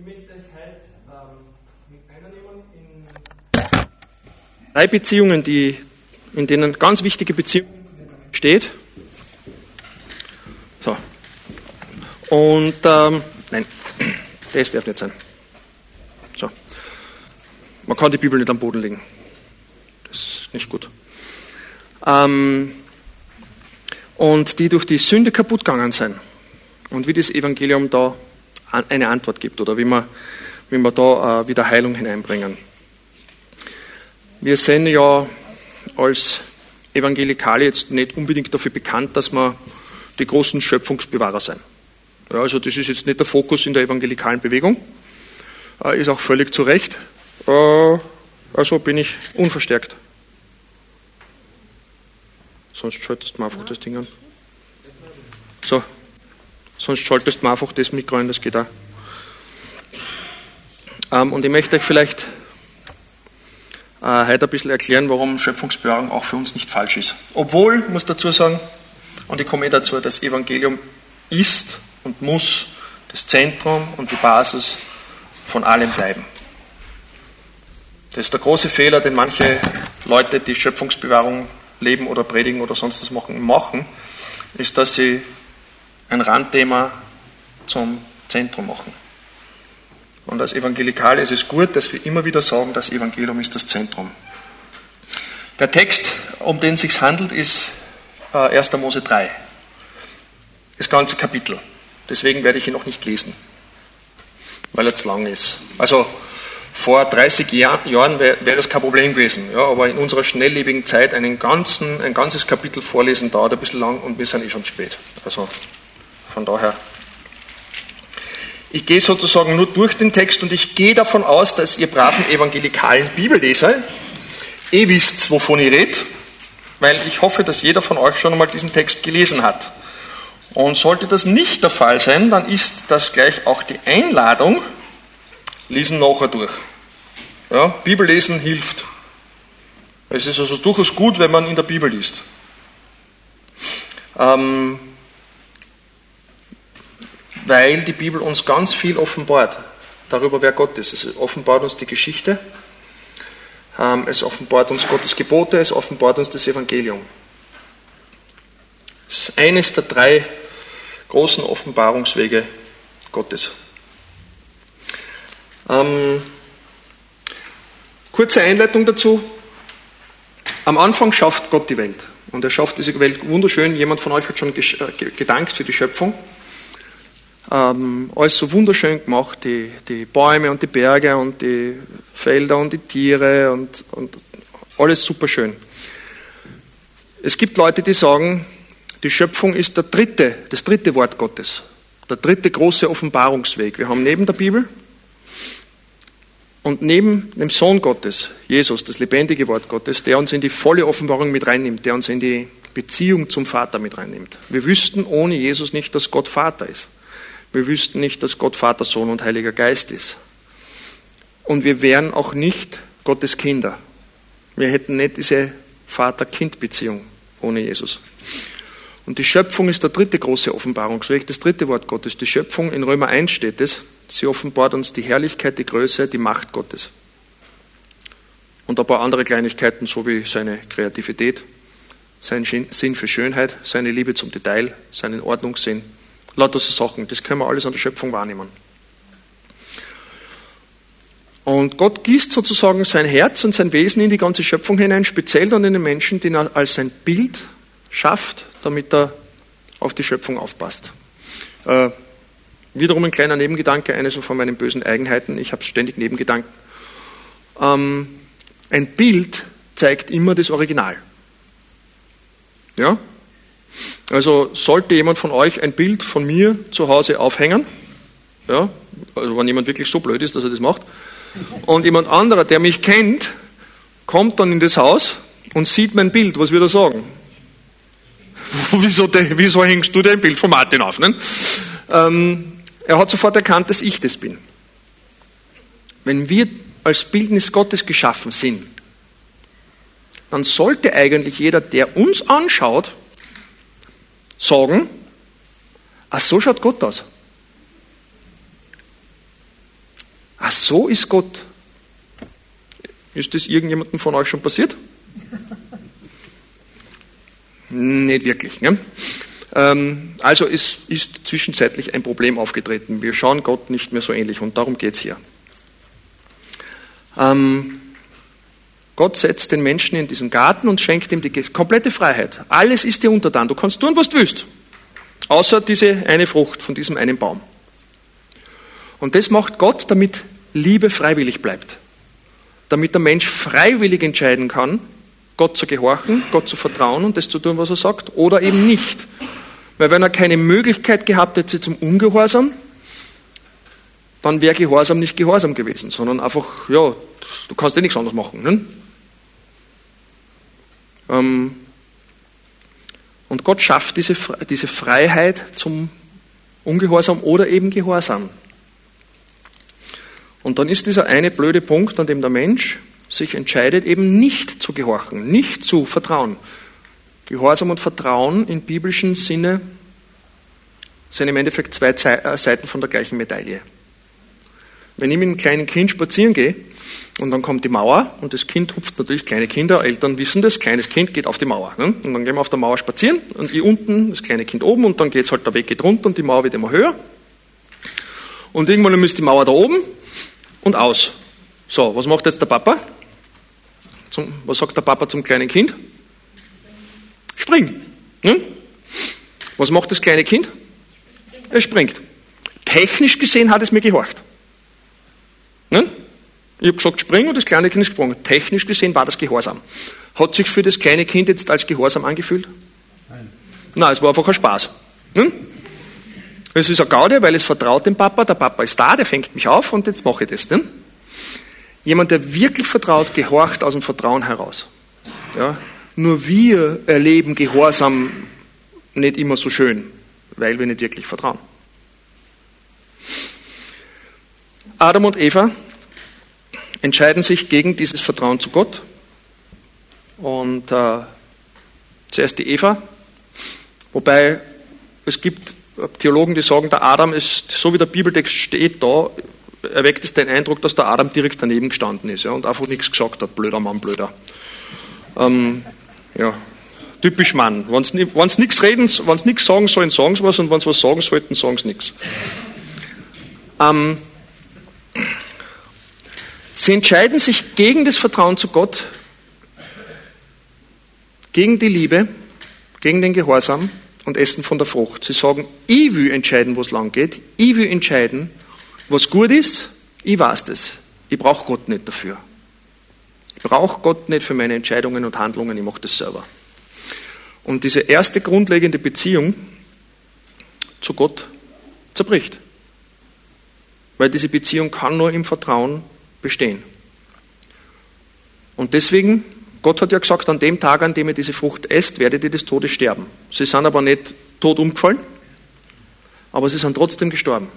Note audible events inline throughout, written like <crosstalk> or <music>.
Ich möchte euch heute ähm, mit einnehmen in drei Beziehungen, die, in denen ganz wichtige Beziehungen steht. So. Und, ähm, nein, <clears throat> das darf nicht sein. So. Man kann die Bibel nicht am Boden legen. Das ist nicht gut. Ähm, und die durch die Sünde kaputt gegangen sind. Und wie das Evangelium da eine Antwort gibt oder wie wir, wie wir da äh, wieder Heilung hineinbringen. Wir sind ja als Evangelikale jetzt nicht unbedingt dafür bekannt, dass wir die großen Schöpfungsbewahrer sind. Ja, also das ist jetzt nicht der Fokus in der evangelikalen Bewegung, äh, ist auch völlig zu Recht. Äh, also bin ich unverstärkt. Sonst schaltest du mal einfach das Ding an. So, sonst schaltest du einfach das Mikro ein, das geht auch. Ähm, und ich möchte euch vielleicht äh, heute ein bisschen erklären, warum Schöpfungsbewahrung auch für uns nicht falsch ist. Obwohl, muss dazu sagen, und ich komme eh dazu, das Evangelium ist und muss das Zentrum und die Basis von allem bleiben. Das ist der große Fehler, den manche Leute, die Schöpfungsbewahrung leben oder predigen oder sonst was machen, machen, ist, dass sie ein Randthema zum Zentrum machen. Und als Evangelikale ist es gut, dass wir immer wieder sagen, das Evangelium ist das Zentrum. Der Text, um den es sich handelt, ist 1. Äh, Mose 3. Das ganze Kapitel. Deswegen werde ich ihn noch nicht lesen, weil er zu lang ist. Also vor 30 Jahr, Jahren wäre wär das kein Problem gewesen. Ja, aber in unserer schnelllebigen Zeit einen ganzen, ein ganzes Kapitel vorlesen dauert ein bisschen lang und wir sind eh schon spät. Also von daher. Ich gehe sozusagen nur durch den Text und ich gehe davon aus, dass ihr braven evangelikalen Bibelleser eh wisst, wovon ich rede, weil ich hoffe, dass jeder von euch schon einmal diesen Text gelesen hat. Und sollte das nicht der Fall sein, dann ist das gleich auch die Einladung, lesen nachher durch. Ja, Bibellesen hilft. Es ist also durchaus gut, wenn man in der Bibel liest. Ähm, weil die Bibel uns ganz viel offenbart darüber, wer Gott ist. Es offenbart uns die Geschichte, ähm, es offenbart uns Gottes Gebote, es offenbart uns das Evangelium. Es ist eines der drei großen Offenbarungswege Gottes. Ähm, kurze Einleitung dazu. Am Anfang schafft Gott die Welt. Und er schafft diese Welt wunderschön. Jemand von euch hat schon äh, gedankt für die Schöpfung. Ähm, alles so wunderschön gemacht, die, die Bäume und die Berge und die Felder und die Tiere und, und alles super schön. Es gibt Leute, die sagen, die Schöpfung ist der dritte, das dritte Wort Gottes, der dritte große Offenbarungsweg. Wir haben neben der Bibel und neben dem Sohn Gottes, Jesus, das lebendige Wort Gottes, der uns in die volle Offenbarung mit reinnimmt, der uns in die Beziehung zum Vater mit reinnimmt. Wir wüssten ohne Jesus nicht, dass Gott Vater ist. Wir wüssten nicht, dass Gott Vater, Sohn und Heiliger Geist ist. Und wir wären auch nicht Gottes Kinder. Wir hätten nicht diese Vater-Kind-Beziehung ohne Jesus. Und die Schöpfung ist der dritte große Offenbarungsweg, das dritte Wort Gottes. Die Schöpfung, in Römer 1 steht es, sie offenbart uns die Herrlichkeit, die Größe, die Macht Gottes. Und ein paar andere Kleinigkeiten, so wie seine Kreativität, sein Sinn für Schönheit, seine Liebe zum Detail, seinen Ordnungssinn, Lauter so Sachen, das können wir alles an der Schöpfung wahrnehmen. Und Gott gießt sozusagen sein Herz und sein Wesen in die ganze Schöpfung hinein, speziell dann in den Menschen, den er als sein Bild schafft, damit er auf die Schöpfung aufpasst. Äh, wiederum ein kleiner Nebengedanke, eine so von meinen bösen Eigenheiten, ich habe ständig Nebengedanken. Ähm, ein Bild zeigt immer das Original. Ja? Also sollte jemand von euch ein Bild von mir zu Hause aufhängen, ja, also wenn jemand wirklich so blöd ist, dass er das macht, und jemand anderer, der mich kennt, kommt dann in das Haus und sieht mein Bild, was wird er sagen? <laughs> wieso, wieso hängst du dein Bild von Martin auf? Ne? Ähm, er hat sofort erkannt, dass ich das bin. Wenn wir als Bildnis Gottes geschaffen sind, dann sollte eigentlich jeder, der uns anschaut, sagen, ach so schaut Gott aus. so ist Gott. Ist das irgendjemandem von euch schon passiert? <laughs> Nicht wirklich. Ne? Also es ist zwischenzeitlich ein Problem aufgetreten. Wir schauen Gott nicht mehr so ähnlich und darum geht es hier. Ähm, Gott setzt den Menschen in diesen Garten und schenkt ihm die komplette Freiheit. Alles ist dir untertan. Du kannst tun, was du willst. Außer diese eine Frucht von diesem einen Baum. Und das macht Gott, damit Liebe freiwillig bleibt. Damit der Mensch freiwillig entscheiden kann, Gott zu gehorchen, Gott zu vertrauen und das zu tun, was er sagt, oder eben nicht. Weil wenn er keine Möglichkeit gehabt hätte zum Ungehorsam, dann wäre Gehorsam nicht Gehorsam gewesen, sondern einfach, ja, du kannst ja nichts anderes machen. Ne? Ähm, und Gott schafft diese, Freiheit zum Ungehorsam oder eben Gehorsam. Und dann ist dieser eine blöde Punkt, an dem der Mensch sich entscheidet, eben nicht zu gehorchen, nicht zu vertrauen. Gehorsam und Vertrauen im biblischen Sinne sind im Endeffekt zwei äh, Seiten von der gleichen Medaille. Wenn ich mit einem kleinen Kind spazieren gehe und dann kommt die Mauer und das Kind hupft natürlich, kleine Kinder, Eltern wissen das, kleines Kind geht auf die Mauer. Ne? Und dann gehen wir auf der Mauer spazieren und ich unten, das kleine Kind oben und dann geht es halt der Weg geht runter und die Mauer wird immer höher. Und irgendwann ist die Mauer da oben und aus. So, was macht jetzt der Papa? Zum, was sagt der Papa zum kleinen Kind? Spring. Hm? Was macht das kleine Kind? Er springt. Technisch gesehen hat es mir gehorcht. Hm? Ich habe gesagt, spring und das kleine Kind ist gesprungen. Technisch gesehen war das Gehorsam. Hat sich für das kleine Kind jetzt als Gehorsam angefühlt? Nein. Nein, es war einfach ein Spaß. Hm? Es ist eine Gaude, weil es vertraut dem Papa, der Papa ist da, der fängt mich auf und jetzt mache ich das. Ne? Jemand, der wirklich vertraut, gehorcht aus dem Vertrauen heraus. Ja? Nur wir erleben Gehorsam nicht immer so schön, weil wir nicht wirklich vertrauen. Adam und Eva entscheiden sich gegen dieses Vertrauen zu Gott. Und äh, zuerst die Eva, wobei es gibt Theologen, die sagen, der Adam ist, so wie der Bibeltext steht da, erweckt es den Eindruck, dass der Adam direkt daneben gestanden ist ja, und einfach nichts gesagt hat. Blöder Mann, blöder. Ähm, ja, typisch Mann. Wenn sie nichts reden, wenn sie nichts sagen sollen, sagen sie was, und wenn sie was sagen sollten, sagen sie nichts. Ähm, sie entscheiden sich gegen das Vertrauen zu Gott, gegen die Liebe, gegen den Gehorsam und essen von der Frucht. Sie sagen, ich will entscheiden, wo es lang geht. Ich will entscheiden, was gut ist. Ich weiß das. Ich brauche Gott nicht dafür. Ich brauche Gott nicht für meine Entscheidungen und Handlungen. Ich mache das selber. Und diese erste grundlegende Beziehung zu Gott zerbricht. Weil diese Beziehung kann nur im Vertrauen bestehen. Und deswegen Gott hat ja gesagt, an dem Tag, an dem ihr diese Frucht esst, werdet ihr des Todes sterben. Sie sind aber nicht tot umgefallen, aber sie sind trotzdem gestorben.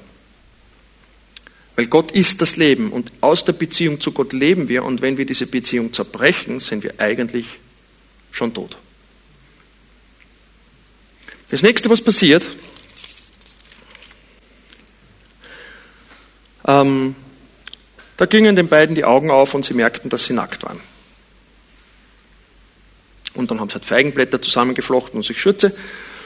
Weil Gott ist das Leben und aus der Beziehung zu Gott leben wir und wenn wir diese Beziehung zerbrechen, sind wir eigentlich schon tot. Das nächste, was passiert, ähm, da gingen den beiden die Augen auf und sie merkten, dass sie nackt waren. Und dann haben sie halt Feigenblätter zusammengeflochten und sich Schürze.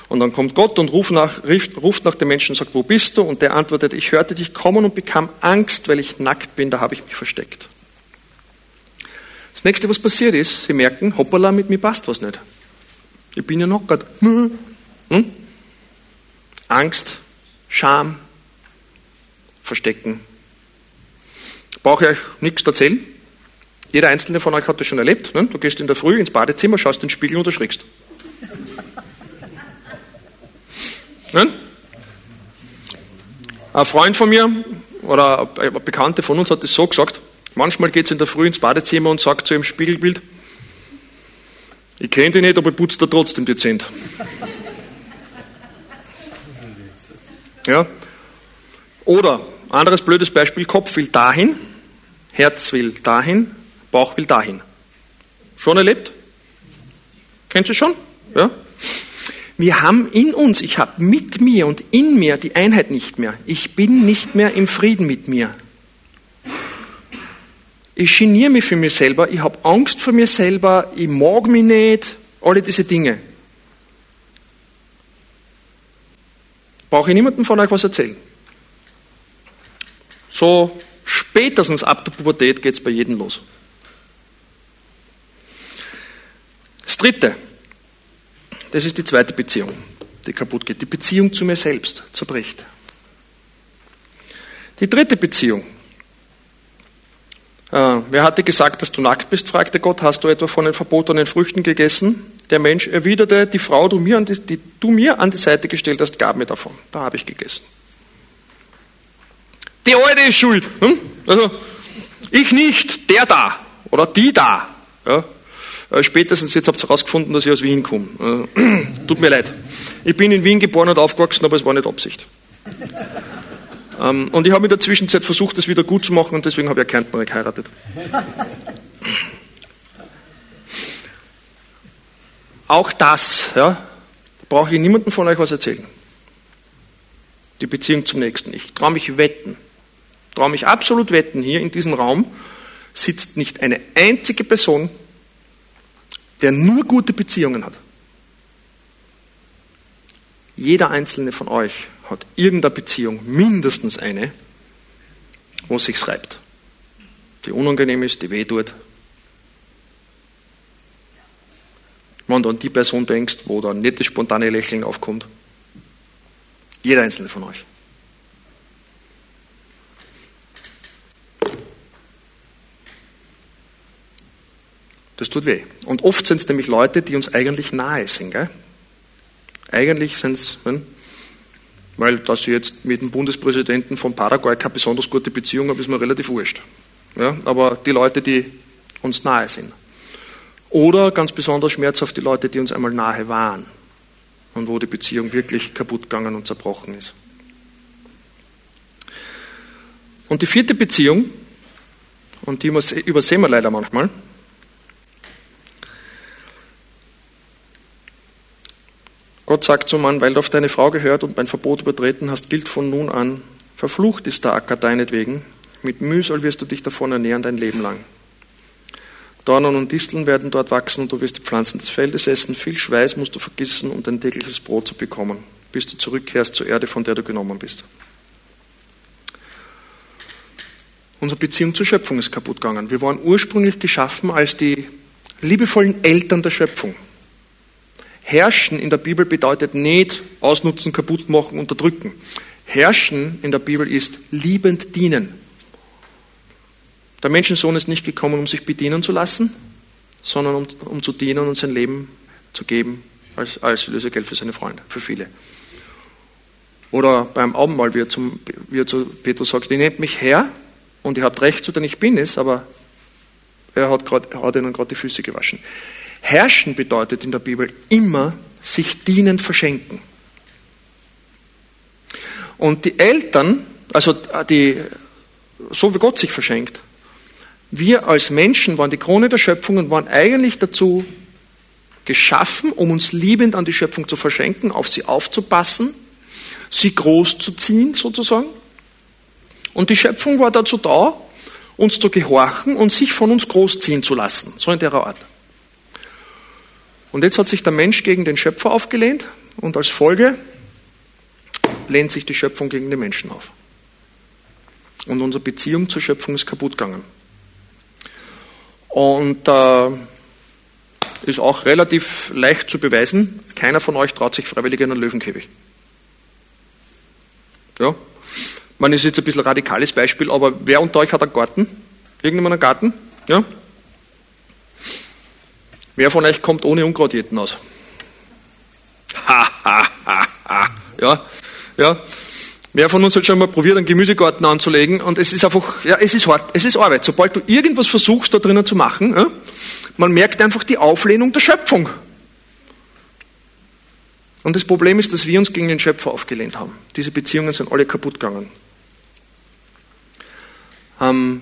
Und dann kommt Gott und ruft nach, ruft nach dem Menschen und sagt, wo bist du? Und der antwortet, ich hörte dich kommen und bekam Angst, weil ich nackt bin, da habe ich mich versteckt. Das nächste, was passiert ist, sie merken, hoppala, mit mir passt was nicht. Ich bin ja nackert. <laughs> Hm? Angst, Scham, Verstecken. Brauche ich euch nichts erzählen? Jeder einzelne von euch hat das schon erlebt. Ne? Du gehst in der Früh ins Badezimmer, schaust in den Spiegel und erschrickst. <laughs> Ne? Ein Freund von mir oder eine Bekannte von uns hat es so gesagt, manchmal geht es in der Früh ins Badezimmer und sagt zu ihrem Spiegelbild, ich kenne dich nicht, aber ich putze dir trotzdem dezent. <laughs> Ja? Oder, anderes blödes Beispiel, Kopf will dahin, Herz will dahin, Bauch will dahin. Schon erlebt? Kennt ihr schon? Ja? Wir haben in uns, ich habe mit mir und in mir die Einheit nicht mehr. Ich bin nicht mehr im Frieden mit mir. Ich geniere mich für mich selber, ich habe Angst vor mir selber, ich mag mich nicht, alle diese Dinge. Brauche ich niemandem von euch was erzählen. So spätestens ab der Pubertät geht es bei jedem los. Das dritte, das ist die zweite Beziehung, die kaputt geht. Die Beziehung zu mir selbst zerbricht. Die dritte Beziehung. Äh, wer hatte gesagt, dass du nackt bist, fragte Gott, hast du etwa von den verbotenen Früchten gegessen? Der Mensch erwiderte, die Frau, du mir die, die du mir an die Seite gestellt hast, gab mir davon. Da habe ich gegessen. Die Alte ist schuld. Hm? Also, ich nicht, der da oder die da. Ja? Äh, spätestens jetzt habt ihr herausgefunden, dass ich aus Wien komme. Äh, <clears throat> tut mir leid. Ich bin in Wien geboren und aufgewachsen, aber es war nicht Absicht. Ähm, und ich habe in der Zwischenzeit versucht, das wieder gut zu machen und deswegen habe ich eine Kärntnerin geheiratet. Auch das, ja, brauche ich niemandem von euch was erzählen. Die Beziehung zum Nächsten. Ich traue mich wetten, traue mich absolut wetten, hier in diesem Raum sitzt nicht eine einzige Person, der nur gute Beziehungen hat. Jeder einzelne von euch hat irgendeine Beziehung, mindestens eine, wo es sich reibt. Die unangenehm ist, die weh tut. Wenn du an die Person denkst, wo da nicht das spontane Lächeln aufkommt. Jeder einzelne von euch. Das tut weh. Und oft sind es nämlich Leute, die uns eigentlich nahe sind. Gell? Eigentlich sind es, weil dass ich jetzt mit dem Bundespräsidenten von Paraguay keine besonders gute Beziehung habe, ist mir relativ wurscht. Ja, aber die Leute, die uns nahe sind. Oder ganz besonders schmerzhaft die Leute, die uns einmal nahe waren und wo die Beziehung wirklich kaputt gegangen und zerbrochen ist. Und die vierte Beziehung, und die übersehen wir leider manchmal, Gott sagt zum Mann, weil du auf deine Frau gehört und mein Verbot übertreten hast, gilt von nun an, verflucht ist der Acker deinetwegen, mit Mühsal wirst du dich davon ernähren dein Leben lang. Dornen und Disteln werden dort wachsen und du wirst die Pflanzen des Feldes essen. Viel Schweiß musst du vergissen, um dein tägliches Brot zu bekommen, bis du zurückkehrst zur Erde, von der du genommen bist. Unsere Beziehung zur Schöpfung ist kaputt gegangen. Wir waren ursprünglich geschaffen als die liebevollen Eltern der Schöpfung. Herrschen in der Bibel bedeutet nicht ausnutzen, kaputt machen, unterdrücken. Herrschen in der Bibel ist liebend dienen. Der Menschensohn ist nicht gekommen, um sich bedienen zu lassen, sondern um, um zu dienen und sein Leben zu geben als, als Lösegeld für seine Freunde, für viele. Oder beim Abendmahl, wie er, zum, wie er zu Petrus sagt, ihr nehmt mich her und ihr habt recht zu, denn ich bin es, aber er hat, grad, er hat ihnen gerade die Füße gewaschen. Herrschen bedeutet in der Bibel immer sich dienend verschenken. Und die Eltern, also die, so wie Gott sich verschenkt, wir als Menschen waren die Krone der Schöpfung und waren eigentlich dazu geschaffen, um uns liebend an die Schöpfung zu verschenken, auf sie aufzupassen, sie groß zu ziehen sozusagen. Und die Schöpfung war dazu da, uns zu gehorchen und sich von uns großziehen zu lassen, so in der Art. Und jetzt hat sich der Mensch gegen den Schöpfer aufgelehnt und als Folge lehnt sich die Schöpfung gegen den Menschen auf. Und unsere Beziehung zur Schöpfung ist kaputt gegangen. Und äh, ist auch relativ leicht zu beweisen. Keiner von euch traut sich freiwillig in einen Löwenkäfig. Ja, man ist jetzt ein bisschen radikales Beispiel, aber wer unter euch hat einen Garten? Irgendjemand einen Garten? Ja? Wer von euch kommt ohne Unkrautjäten aus? Ha, ha, ha, ha. Ja, ja. Wer von uns hat schon mal probiert, einen Gemüsegarten anzulegen? Und es ist einfach, ja, es ist hart, es ist Arbeit. Sobald du irgendwas versuchst, da drinnen zu machen, ja, man merkt einfach die Auflehnung der Schöpfung. Und das Problem ist, dass wir uns gegen den Schöpfer aufgelehnt haben. Diese Beziehungen sind alle kaputt gegangen. Ähm,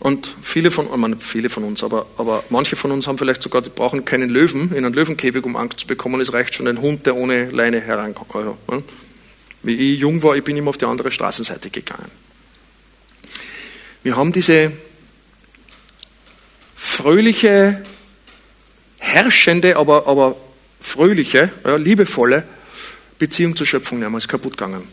und viele von, ich meine, viele von uns, aber, aber manche von uns haben vielleicht sogar, die brauchen keinen Löwen in einen Löwenkäfig, um Angst zu bekommen. Es reicht schon ein Hund, der ohne Leine herankommt. Also, wie ich jung war, ich bin immer auf die andere Straßenseite gegangen. Wir haben diese fröhliche, herrschende, aber, aber fröhliche, ja, liebevolle Beziehung zur Schöpfung damals kaputt gegangen.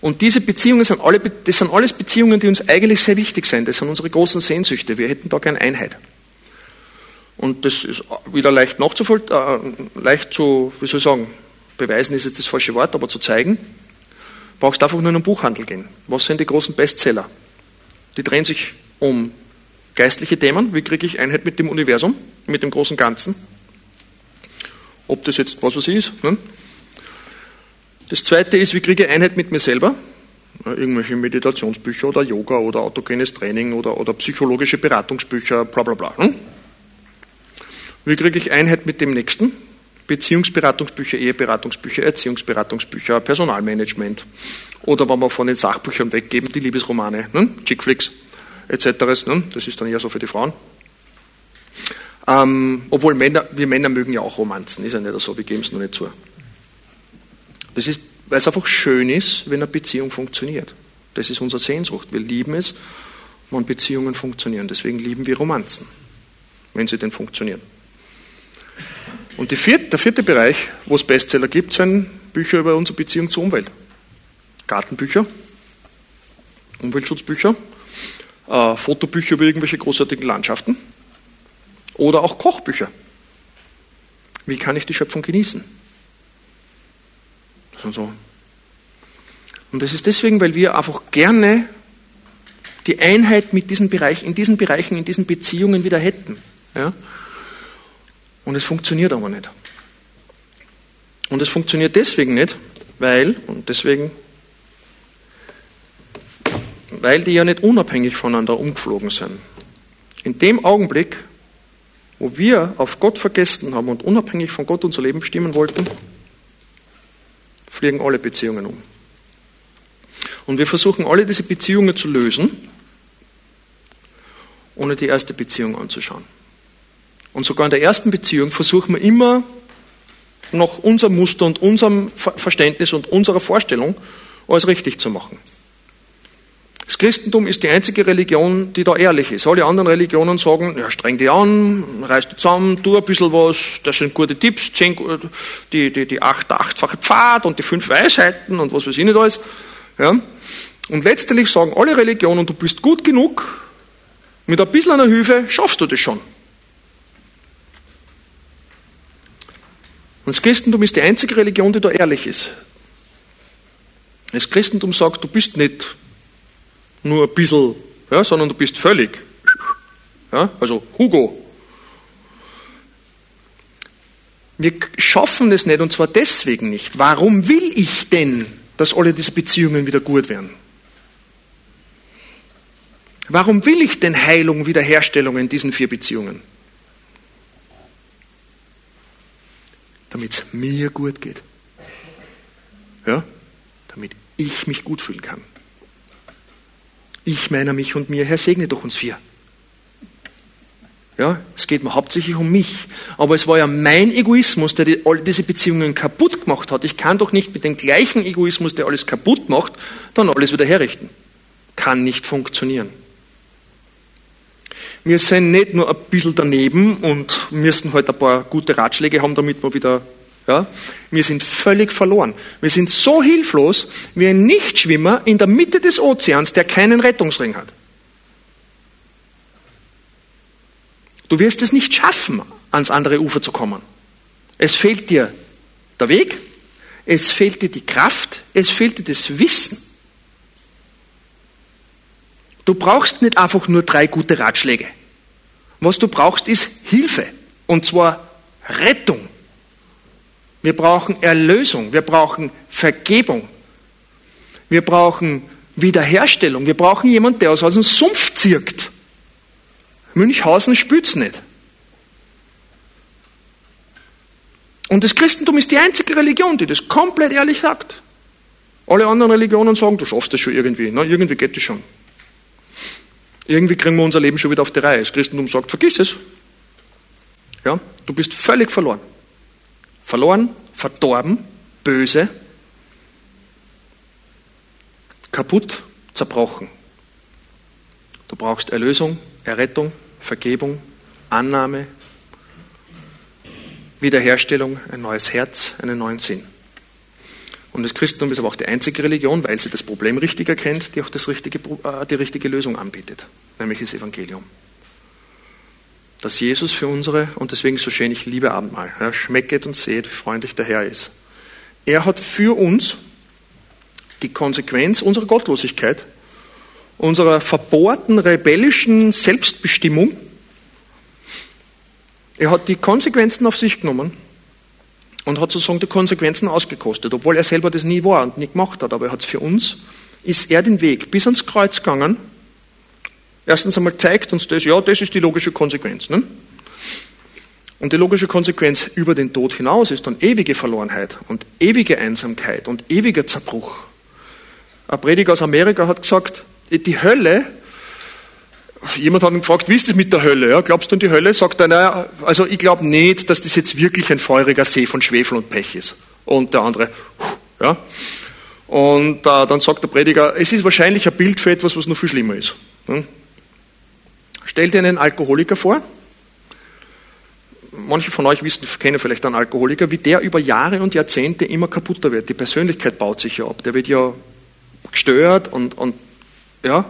Und diese Beziehungen sind alle, das sind alles Beziehungen, die uns eigentlich sehr wichtig sind. Das sind unsere großen Sehnsüchte. Wir hätten da gerne Einheit. Und das ist wieder leicht nachzuvollziehen, äh, leicht zu, wie soll ich sagen, beweisen ist jetzt das falsche Wort, aber zu zeigen. Brauchst einfach nur in einen Buchhandel gehen. Was sind die großen Bestseller? Die drehen sich um geistliche Themen. Wie kriege ich Einheit mit dem Universum, mit dem großen Ganzen? Ob das jetzt was ich ist. Ne? Das zweite ist, wie kriege ich Einheit mit mir selber? Irgendwelche Meditationsbücher oder Yoga oder autogenes Training oder, oder psychologische Beratungsbücher, bla bla bla. Hm? Wie kriege ich Einheit mit dem Nächsten? Beziehungsberatungsbücher, Eheberatungsbücher, Erziehungsberatungsbücher, Personalmanagement. Oder wenn wir von den Sachbüchern weggeben, die Liebesromane, ne? Chickflicks etc. Ne? Das ist dann eher so für die Frauen. Ähm, obwohl Männer, wir Männer mögen ja auch Romanzen, ist ja nicht so, wir geben es nur nicht zu. Das ist, weil es einfach schön ist, wenn eine Beziehung funktioniert. Das ist unsere Sehnsucht. Wir lieben es, wenn Beziehungen funktionieren. Deswegen lieben wir Romanzen, wenn sie denn funktionieren. Und vierte, der vierte Bereich, wo es Bestseller gibt, sind Bücher über unsere Beziehung zur Umwelt. Gartenbücher, Umweltschutzbücher, äh, Fotobücher über irgendwelche großartigen Landschaften oder auch Kochbücher. Wie kann ich die Schöpfung genießen? Und so. Und das ist deswegen, weil wir einfach gerne die Einheit mit diesen Bereichen, in diesen Bereichen, in diesen Beziehungen wieder hätten. Ja? Und es funktioniert aber nicht. Und es funktioniert deswegen nicht, weil, und deswegen, weil die ja nicht unabhängig voneinander umgeflogen sind. In dem Augenblick, wo wir auf Gott vergessen haben und unabhängig von Gott unser Leben bestimmen wollten, fliegen alle Beziehungen um. Und wir versuchen alle diese Beziehungen zu lösen, ohne die erste Beziehung anzuschauen. Und sogar in der ersten Beziehung versuchen wir immer nach unserem Muster und unserem Verständnis und unserer Vorstellung alles richtig zu machen. Das Christentum ist die einzige Religion, die da ehrlich ist. Alle anderen Religionen sagen, ja, streng dich an, reiß dich zusammen, tu ein bisschen was, das sind gute Tipps, zehn, die, die, die acht, achtfache Pfad und die fünf Weisheiten und was weiß ich nicht alles. Ja. Und letztendlich sagen alle Religionen, du bist gut genug, mit ein bisschen einer Hilfe schaffst du das schon. Und das Christentum ist die einzige Religion, die da ehrlich ist. Das Christentum sagt, du bist nicht nur ein bisschen, ja, sondern du bist völlig. Ja, also Hugo. Wir schaffen es nicht und zwar deswegen nicht. Warum will ich denn, dass alle diese Beziehungen wieder gut werden? Warum will ich denn Heilung, Wiederherstellung in diesen vier Beziehungen? damit es mir gut geht. Ja? Damit ich mich gut fühlen kann. Ich, meiner, mich und mir, Herr, segne doch uns vier. Ja, es geht mir hauptsächlich um mich. Aber es war ja mein Egoismus, der die, all diese Beziehungen kaputt gemacht hat. Ich kann doch nicht mit dem gleichen Egoismus, der alles kaputt macht, dann alles wieder herrichten. Kann nicht funktionieren. Wir sind nicht nur ein bisschen daneben und müssen halt ein paar gute Ratschläge haben, damit wir wieder, ja, wir sind völlig verloren. Wir sind so hilflos wie ein Nichtschwimmer in der Mitte des Ozeans, der keinen Rettungsring hat. Du wirst es nicht schaffen, ans andere Ufer zu kommen. Es fehlt dir der Weg, es fehlt dir die Kraft, es fehlt dir das Wissen. Du brauchst nicht einfach nur drei gute Ratschläge. Was du brauchst, ist Hilfe. Und zwar Rettung. Wir brauchen Erlösung. Wir brauchen Vergebung. Wir brauchen Wiederherstellung. Wir brauchen jemanden, der uns aus dem Sumpf zirkt. Münchhausen spürt's nicht. Und das Christentum ist die einzige Religion, die das komplett ehrlich sagt. Alle anderen Religionen sagen, du schaffst das schon irgendwie. Na, irgendwie geht das schon. Irgendwie kriegen wir unser Leben schon wieder auf die Reihe. Das Christentum sagt, vergiss es. Ja, du bist völlig verloren. Verloren, verdorben, böse, kaputt, zerbrochen. Du brauchst Erlösung, Errettung, Vergebung, Annahme, Wiederherstellung, ein neues Herz, einen neuen Sinn. Und das Christentum ist aber auch die einzige Religion, weil sie das Problem richtig erkennt, die auch das richtige, äh, die richtige Lösung anbietet, nämlich das Evangelium. Dass Jesus für unsere, und deswegen so schön, ich liebe Abendmahl, ja, schmecket und seht, wie freundlich der Herr ist. Er hat für uns die Konsequenz unserer Gottlosigkeit, unserer verbohrten, rebellischen Selbstbestimmung, er hat die Konsequenzen auf sich genommen und hat sozusagen die Konsequenzen ausgekostet, obwohl er selber das nie war und nie gemacht hat. Aber er hat es für uns, ist er den Weg bis ans Kreuz gegangen. Erstens einmal zeigt uns das, ja, das ist die logische Konsequenz. Ne? Und die logische Konsequenz über den Tod hinaus ist dann ewige Verlorenheit und ewige Einsamkeit und ewiger Zerbruch. Ein Prediger aus Amerika hat gesagt, die Hölle jemand hat ihn gefragt, wie ist das mit der Hölle? Ja, glaubst du an die Hölle? Sagt er, naja, also ich glaube nicht, dass das jetzt wirklich ein feuriger See von Schwefel und Pech ist. Und der andere, ja. Und äh, dann sagt der Prediger, es ist wahrscheinlich ein Bild für etwas, was noch viel schlimmer ist. Hm? Stell dir einen Alkoholiker vor. Manche von euch wissen, kennen vielleicht einen Alkoholiker, wie der über Jahre und Jahrzehnte immer kaputter wird. Die Persönlichkeit baut sich ja ab. Der wird ja gestört und, und ja.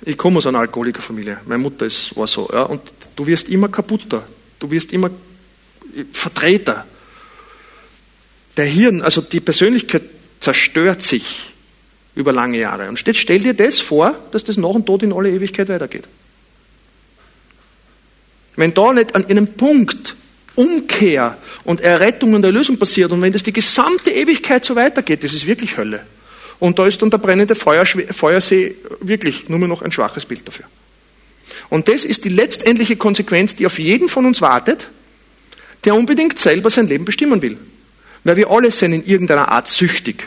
Ich komme aus einer Alkoholikerfamilie. Meine Mutter ist, war so. Ja, und du wirst immer kaputter. Du wirst immer Vertreter. Der Hirn, also die Persönlichkeit zerstört sich über lange Jahre. Und stell dir das vor, dass das nach dem Tod in alle Ewigkeit weitergeht. Wenn da nicht an einem Punkt Umkehr und Errettung und Erlösung passiert und wenn das die gesamte Ewigkeit so weitergeht, das ist wirklich Hölle. Und da ist dann der brennende Feuersee wirklich nur noch ein schwaches Bild dafür. Und das ist die letztendliche Konsequenz, die auf jeden von uns wartet, der unbedingt selber sein Leben bestimmen will. Weil wir alle sind in irgendeiner Art süchtig.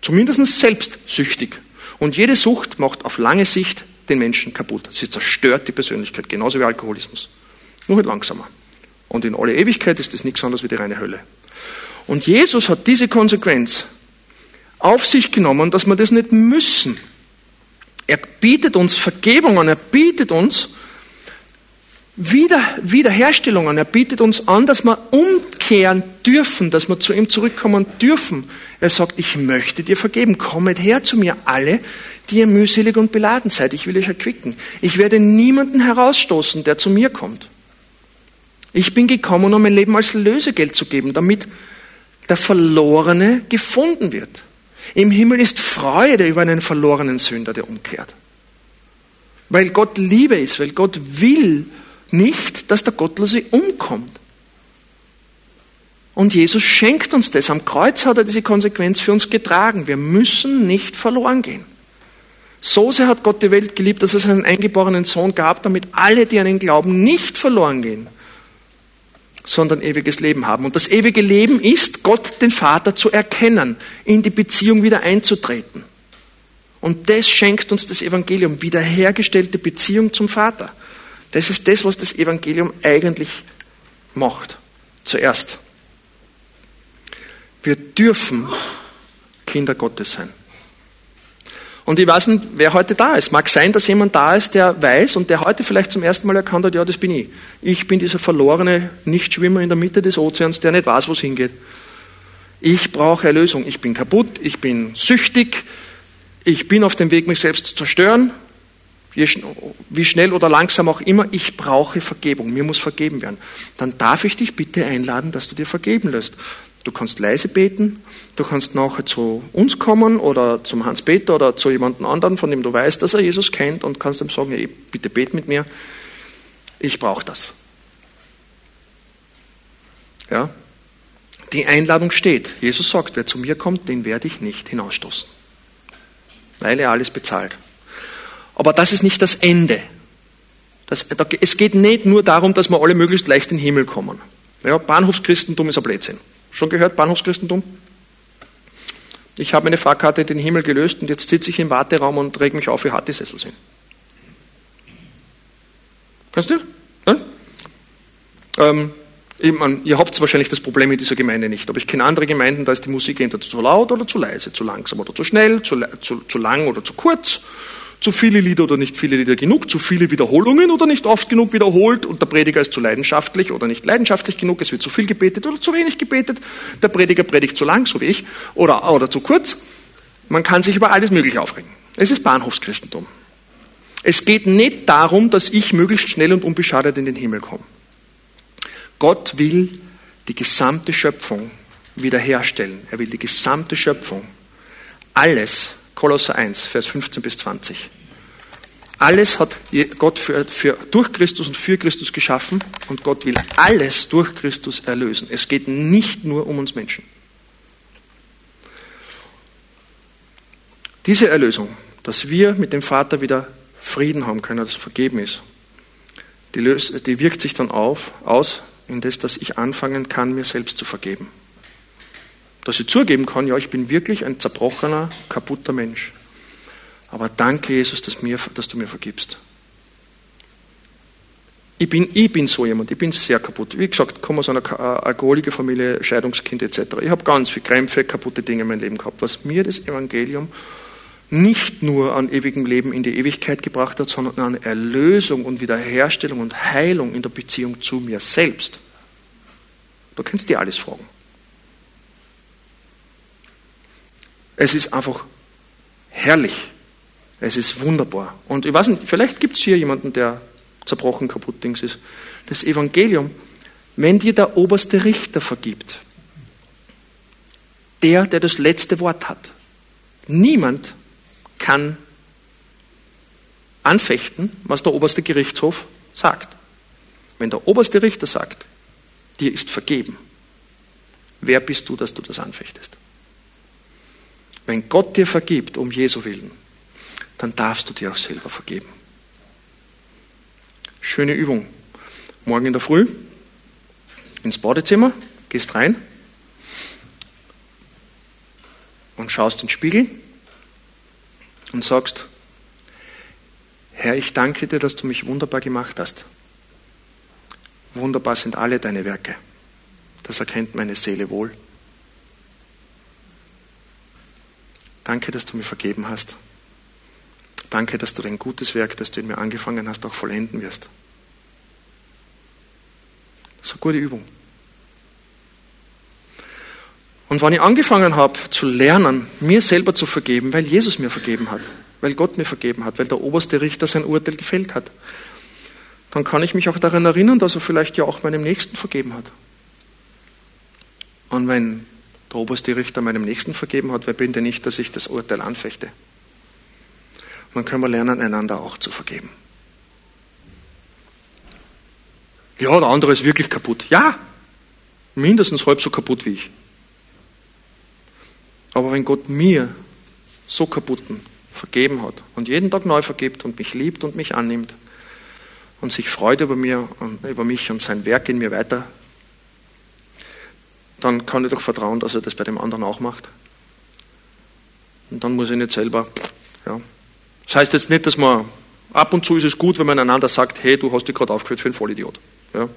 Zumindest selbstsüchtig. Und jede Sucht macht auf lange Sicht den Menschen kaputt. Sie zerstört die Persönlichkeit, genauso wie Alkoholismus. Nur halt langsamer. Und in alle Ewigkeit ist das nichts anderes wie die reine Hölle. Und Jesus hat diese Konsequenz auf sich genommen, dass wir das nicht müssen. Er bietet uns Vergebung an, er bietet uns Wieder, Wiederherstellung an, er bietet uns an, dass wir umkehren dürfen, dass wir zu ihm zurückkommen dürfen. Er sagt, ich möchte dir vergeben, kommet her zu mir alle, die ihr mühselig und beladen seid, ich will euch erquicken. Ich werde niemanden herausstoßen, der zu mir kommt. Ich bin gekommen, um mein Leben als Lösegeld zu geben, damit der Verlorene gefunden wird. Im Himmel ist Freude über einen verlorenen Sünder, der umkehrt. Weil Gott Liebe ist, weil Gott will nicht, dass der Gottlose umkommt. Und Jesus schenkt uns das. Am Kreuz hat er diese Konsequenz für uns getragen. Wir müssen nicht verloren gehen. So sehr hat Gott die Welt geliebt, dass es einen eingeborenen Sohn gab, damit alle, die an ihn glauben, nicht verloren gehen, sondern ewiges Leben haben. Und das ewige Leben ist, Gott, den Vater, zu erkennen, in die Beziehung wieder einzutreten. Und das schenkt uns das Evangelium, wiederhergestellte Beziehung zum Vater. Das ist das, was das Evangelium eigentlich macht. Zuerst. Wir dürfen Kinder Gottes sein. Und ich weiß nicht, wer heute da ist. Mag sein, dass jemand da ist, der weiß und der heute vielleicht zum ersten Mal erkannt hat, ja, das bin ich. Ich bin dieser verlorene Nichtschwimmer in der Mitte des Ozeans, der nicht weiß, wo es hingeht. Ich brauche Erlösung. Ich bin kaputt, ich bin süchtig, ich bin auf dem Weg, mich selbst zu zerstören. Wie schnell oder langsam auch immer, ich brauche Vergebung. Mir muss vergeben werden. Dann darf ich dich bitte einladen, dass du dir vergeben lässt. Du kannst leise beten, du kannst nachher zu uns kommen oder zum Hans-Peter oder zu jemandem anderen, von dem du weißt, dass er Jesus kennt und kannst ihm sagen, hey, bitte bet mit mir, ich brauche das. Ja? Die Einladung steht. Jesus sagt, wer zu mir kommt, den werde ich nicht hinausstoßen, weil er alles bezahlt. Aber das ist nicht das Ende. Das, es geht nicht nur darum, dass wir alle möglichst leicht in den Himmel kommen. Ja, Bahnhofschristentum ist ein Blödsinn. Schon gehört, Bahnhofschristentum? Ich habe meine Fahrkarte in den Himmel gelöst und jetzt sitze ich im Warteraum und reg mich auf, wie hart die Sessel sind. Kannst du? Ja? Ähm, ich mein, ihr habt wahrscheinlich das Problem in dieser Gemeinde nicht, aber ich kenne andere Gemeinden, da ist die Musik entweder zu laut oder zu leise, zu langsam oder zu schnell, zu, zu, zu lang oder zu kurz, Zu viele Lieder oder nicht viele Lieder genug, zu viele Wiederholungen oder nicht oft genug wiederholt und der Prediger ist zu leidenschaftlich oder nicht leidenschaftlich genug, es wird zu viel gebetet oder zu wenig gebetet, der Prediger predigt zu lang, so wie ich, oder, oder zu kurz. Man kann sich über alles Mögliche aufregen. Es ist Bahnhofschristentum. Es geht nicht darum, dass ich möglichst schnell und unbeschadet in den Himmel komme. Gott will die gesamte Schöpfung wiederherstellen. Er will die gesamte Schöpfung, alles Kolosser 1, Vers 15 bis 20. Alles hat Gott für, für, durch Christus und für Christus geschaffen und Gott will alles durch Christus erlösen. Es geht nicht nur um uns Menschen. Diese Erlösung, dass wir mit dem Vater wieder Frieden haben können, dass vergeben ist, die, löst, die wirkt sich dann auf, aus, in das, dass ich anfangen kann, mir selbst zu vergeben dass ich zugeben kann, ja, ich bin wirklich ein zerbrochener, kaputter Mensch. Aber danke, Jesus, dass, mir, dass du mir vergibst. Ich bin, ich bin so jemand, ich bin sehr kaputt. Wie gesagt, komme aus einer äh, Alkoholikerfamilie, Scheidungskind etc. Ich habe ganz viele Krämpfe, kaputte Dinge in meinem Leben gehabt. Was mir das Evangelium nicht nur an ewigem Leben in die Ewigkeit gebracht hat, sondern an Erlösung und Wiederherstellung und Heilung in der Beziehung zu mir selbst. Du kannst dir alles fragen. Es ist einfach herrlich. Es ist wunderbar. Und ich weiß nicht, vielleicht gibt es hier jemanden, der zerbrochen, kaputt Dings ist. Das Evangelium, wenn dir der oberste Richter vergibt, der, der das letzte Wort hat, niemand kann anfechten, was der oberste Gerichtshof sagt. Wenn der oberste Richter sagt, dir ist vergeben, wer bist du, dass du das anfechtest? Wenn Gott dir vergibt, um Jesu willen, dann darfst du dir auch selber vergeben. Schöne Übung. Morgen in der Früh ins Badezimmer, gehst rein und schaust in den Spiegel und sagst, Herr, ich danke dir, dass du mich wunderbar gemacht hast. Wunderbar sind alle deine Werke. Das erkennt meine Seele wohl. Danke, dass du mir vergeben hast. Danke, dass du dein gutes Werk, das du in mir angefangen hast, auch vollenden wirst. Das ist eine gute Übung. Und wenn ich angefangen habe zu lernen, mir selber zu vergeben, weil Jesus mir vergeben hat, weil Gott mir vergeben hat, weil der oberste Richter sein Urteil gefällt hat, dann kann ich mich auch daran erinnern, dass er vielleicht ja auch meinem Nächsten vergeben hat. Und wenn der oberste Richter meinem Nächsten vergeben hat, wer bin denn ich, dass ich das Urteil anfechte? Und dann können wir lernen, einander auch zu vergeben. Ja, der andere ist wirklich kaputt. Ja, mindestens halb so kaputt wie ich. Aber wenn Gott mir so kaputten vergeben hat und jeden Tag neu vergibt und mich liebt und mich annimmt und sich freut über mir und über mich und sein Werk in mir weiter dann kann ich doch vertrauen, dass er das bei dem anderen auch macht. Und dann muss ich nicht selber, ja. Das heißt jetzt nicht, dass man, ab und zu ist es gut, wenn man einander sagt, hey, du hast dich gerade aufgeführt für einen Vollidiot. Ja.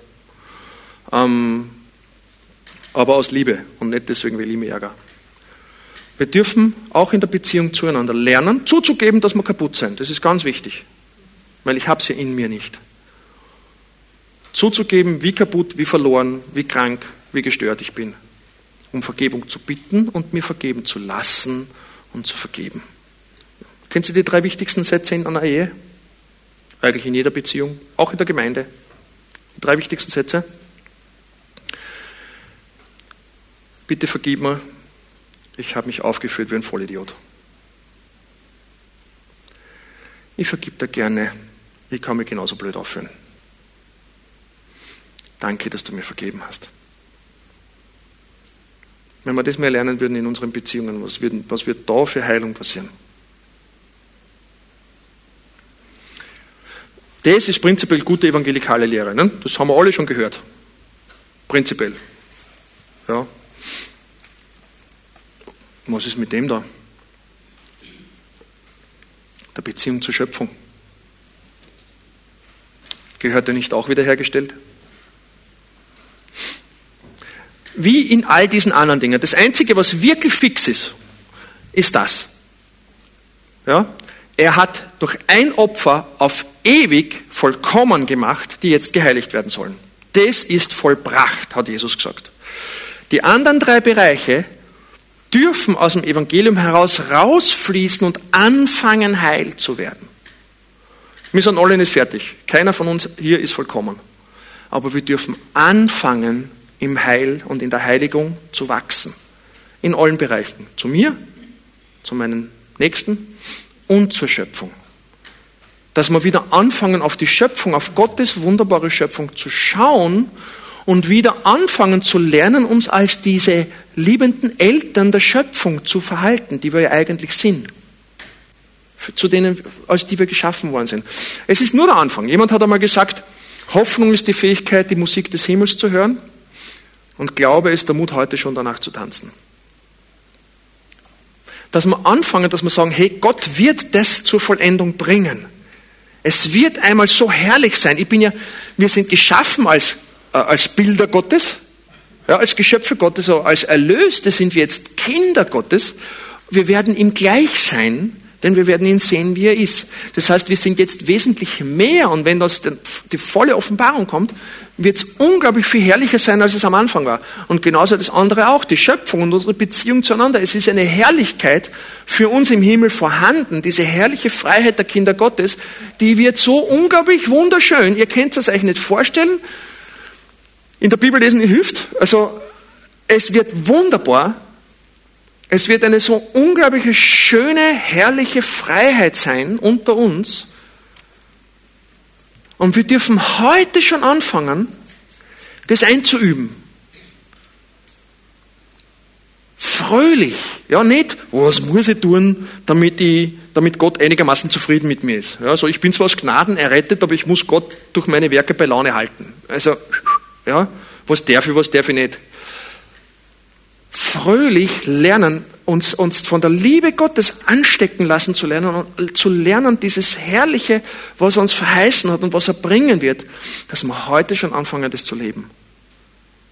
Ähm, aber aus Liebe und nicht deswegen, weil ich mich ärgere. Wir dürfen auch in der Beziehung zueinander lernen, zuzugeben, dass wir kaputt sind. Das ist ganz wichtig, weil ich habe sie in mir nicht. Zuzugeben, wie kaputt, wie verloren, wie krank, wie gestört ich bin, um Vergebung zu bitten und mir vergeben zu lassen und zu vergeben. Kennen Sie die drei wichtigsten Sätze in einer Ehe? Eigentlich in jeder Beziehung, auch in der Gemeinde. Die drei wichtigsten Sätze. Bitte vergib mir, ich habe mich aufgeführt wie ein Vollidiot. Ich vergib dir gerne, ich kann mich genauso blöd aufführen. Danke, dass du mir vergeben hast. Wenn wir das mehr lernen würden in unseren Beziehungen, was wird, was wird da für Heilung passieren? Das ist prinzipiell gute evangelikale Lehre. Ne? Das haben wir alle schon gehört. Prinzipiell. Ja. Was ist mit dem da? Der Beziehung zur Schöpfung. Gehört er nicht auch wiederhergestellt? Wie in all diesen anderen Dingen. Das Einzige, was wirklich fix ist, ist das. Ja? Er hat durch ein Opfer auf ewig vollkommen gemacht, die jetzt geheiligt werden sollen. Das ist vollbracht, hat Jesus gesagt. Die anderen drei Bereiche dürfen aus dem Evangelium heraus rausfließen und anfangen, heil zu werden. Wir sind alle nicht fertig. Keiner von uns hier ist vollkommen. Aber wir dürfen anfangen, im Heil und in der Heiligung zu wachsen. In allen Bereichen. Zu mir, zu meinen Nächsten und zur Schöpfung. Dass wir wieder anfangen, auf die Schöpfung, auf Gottes wunderbare Schöpfung zu schauen und wieder anfangen zu lernen, uns als diese liebenden Eltern der Schöpfung zu verhalten, die wir ja eigentlich sind. Zu denen, als die wir geschaffen worden sind. Es ist nur der Anfang. Jemand hat einmal gesagt, Hoffnung ist die Fähigkeit, die Musik des Himmels zu hören. Und Glaube ist der Mut, heute schon danach zu tanzen. Dass wir anfangen, dass wir sagen, hey, Gott wird das zur Vollendung bringen. Es wird einmal so herrlich sein. Ich bin ja, wir sind geschaffen als, äh, als Bilder Gottes, ja, als Geschöpfe Gottes, als Erlöste sind wir jetzt Kinder Gottes. Wir werden ihm gleich sein denn wir werden ihn sehen, wie er ist. Das heißt, wir sind jetzt wesentlich mehr und wenn das die volle Offenbarung kommt, wird es unglaublich viel herrlicher sein, als es am Anfang war. Und genauso das andere auch, die Schöpfung und unsere Beziehung zueinander. Es ist eine Herrlichkeit für uns im Himmel vorhanden, diese herrliche Freiheit der Kinder Gottes, die wird so unglaublich wunderschön. Ihr könnt es euch nicht vorstellen. In der Bibel lesen hilft. Also, es wird wunderbar, es wird eine so unglaubliche, schöne, herrliche Freiheit sein unter uns. Und wir dürfen heute schon anfangen, das einzuüben. Fröhlich. Ja, nicht, was muss ich tun, damit, ich, damit Gott einigermaßen zufrieden mit mir ist. Ja, also ich bin zwar aus Gnaden errettet, aber ich muss Gott durch meine Werke bei Laune halten. Also, ja, was darf ich, was darf ich nicht fröhlich lernen, uns, uns von der Liebe Gottes anstecken lassen zu lernen und zu lernen, dieses Herrliche, was er uns verheißen hat und was er bringen wird, dass wir heute schon anfangen, das zu leben.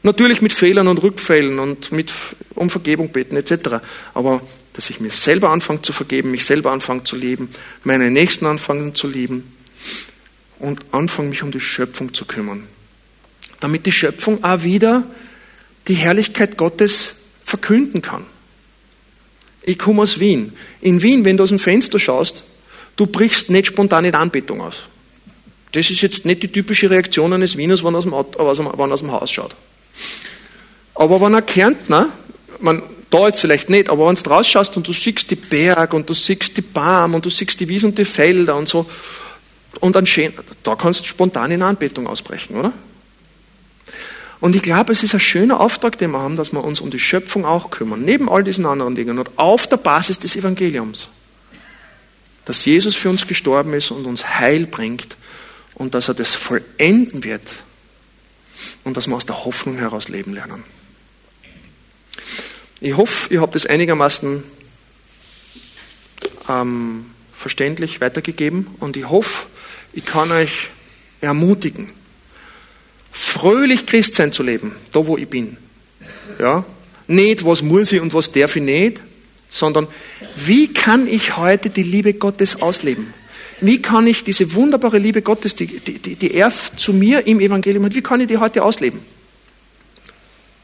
Natürlich mit Fehlern und Rückfällen und mit um Vergebung beten etc. Aber dass ich mir selber anfange zu vergeben, mich selber anfange zu lieben, meine Nächsten anfangen zu lieben und anfange mich um die Schöpfung zu kümmern. Damit die Schöpfung auch wieder die Herrlichkeit Gottes verkünden kann. Ich komme aus Wien. In Wien, wenn du aus dem Fenster schaust, du brichst nicht spontan in Anbetung aus. Das ist jetzt nicht die typische Reaktion eines Wieners, wenn er aus dem, Auto, aus dem, aus dem Haus schaut. Aber wenn er Kärntner, man, da jetzt vielleicht nicht, aber wenn du draus schaust und du siehst die Berg und du siehst die Baum und du siehst die Wiesen und die Felder und so, und dann da kannst du spontan in Anbetung ausbrechen, oder? Und ich glaube, es ist ein schöner Auftrag, den wir haben, dass wir uns um die Schöpfung auch kümmern, neben all diesen anderen Dingen und auf der Basis des Evangeliums. Dass Jesus für uns gestorben ist und uns Heil bringt und dass er das vollenden wird und dass wir aus der Hoffnung heraus leben lernen. Ich hoffe, ihr habt es einigermaßen ähm, verständlich weitergegeben und ich hoffe, ich kann euch ermutigen, fröhlich Christsein zu leben, da wo ich bin. Ja? Nicht, was muss ich und was darf ich nicht, sondern wie kann ich heute die Liebe Gottes ausleben? Wie kann ich diese wunderbare Liebe Gottes, die, die, die er zu mir im Evangelium hat, wie kann ich die heute ausleben?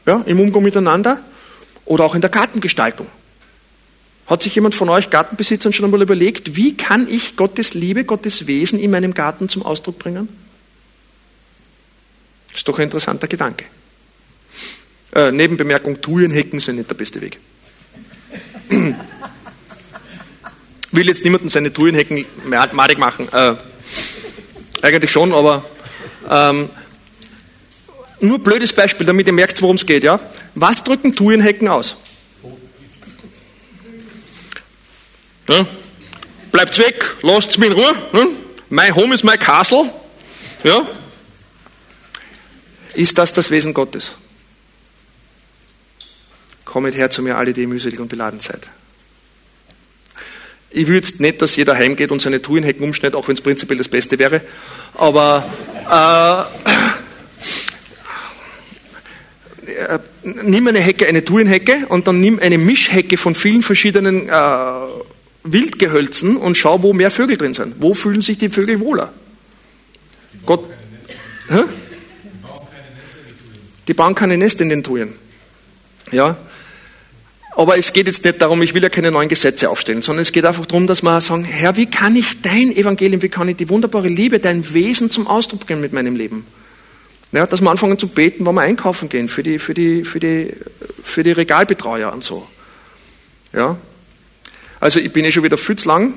Ja, Im Umgang miteinander oder auch in der Gartengestaltung. Hat sich jemand von euch Gartenbesitzern schon einmal überlegt, wie kann ich Gottes Liebe, Gottes Wesen in meinem Garten zum Ausdruck bringen? Ist doch ein interessanter Gedanke. Äh, Nebenbemerkung, Thujenhecken sind nicht der beste Weg. <clears throat> Will jetzt niemanden seine Thujenhecken madig machen. Äh, eigentlich schon, aber ähm, nur blödes Beispiel, damit ihr merkt, worum es geht. Ja? Was drücken Thujenhecken aus? Ja? Bleibt's weg, lasst's mich in Ruhe. Ne? My home is my castle. Ja? Ist das das Wesen Gottes? Kommet her zu mir, alle, die mühselig und beladen seid. Ich will jetzt nicht, dass jeder heimgeht und seine Tuinhecken umschneidet, auch wenn es prinzipiell das Beste wäre. Aber äh, äh, nimm eine Hecke, eine Tuinhecke und dann nimm eine Mischhecke von vielen verschiedenen äh, Wildgehölzen und schau, wo mehr Vögel drin sind. Wo fühlen sich die Vögel wohler? Gott. Hä? Die bauen keine Nester in den Tuyen. Ja. Aber es geht jetzt nicht darum, ich will ja keine neuen Gesetze aufstellen, sondern es geht einfach darum, dass wir sagen, Herr, wie kann ich dein Evangelium, wie kann ich die wunderbare Liebe, dein Wesen zum Ausdruck bringen mit meinem Leben? Ja, dass wir anfangen zu beten, wenn wir einkaufen gehen, für die, für die, für die, für die Regalbetreuer und so. Ja. Also ich bin eh schon wieder viel zu lang,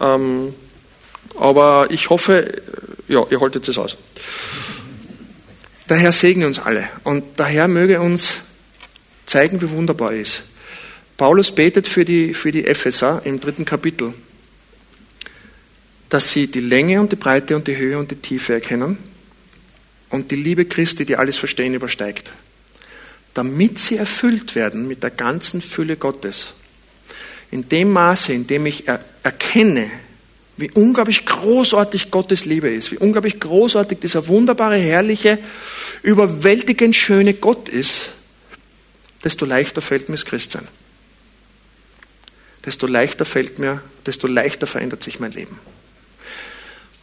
ähm, aber ich hoffe, ja, ihr haltet es aus. Der Herr segne uns alle und der Herr möge uns zeigen, wie wunderbar er ist. Paulus betet für die, für die Epheser im dritten Kapitel, dass sie die Länge und die Breite und die Höhe und die Tiefe erkennen und die Liebe Christi, die alles Verstehen übersteigt, damit sie erfüllt werden mit der ganzen Fülle Gottes. In dem Maße, in dem ich er erkenne, wie unglaublich großartig Gottes Liebe ist, wie unglaublich großartig dieser wunderbare, herrliche, überwältigend schöne Gott ist, desto leichter fällt mir das Christsein. Desto leichter fällt mir, desto leichter verändert sich mein Leben.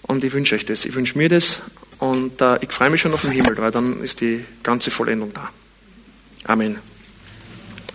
Und ich wünsche euch das, ich wünsche mir das und äh, ich freue mich schon auf den Himmel, weil dann ist die ganze Vollendung da. Amen.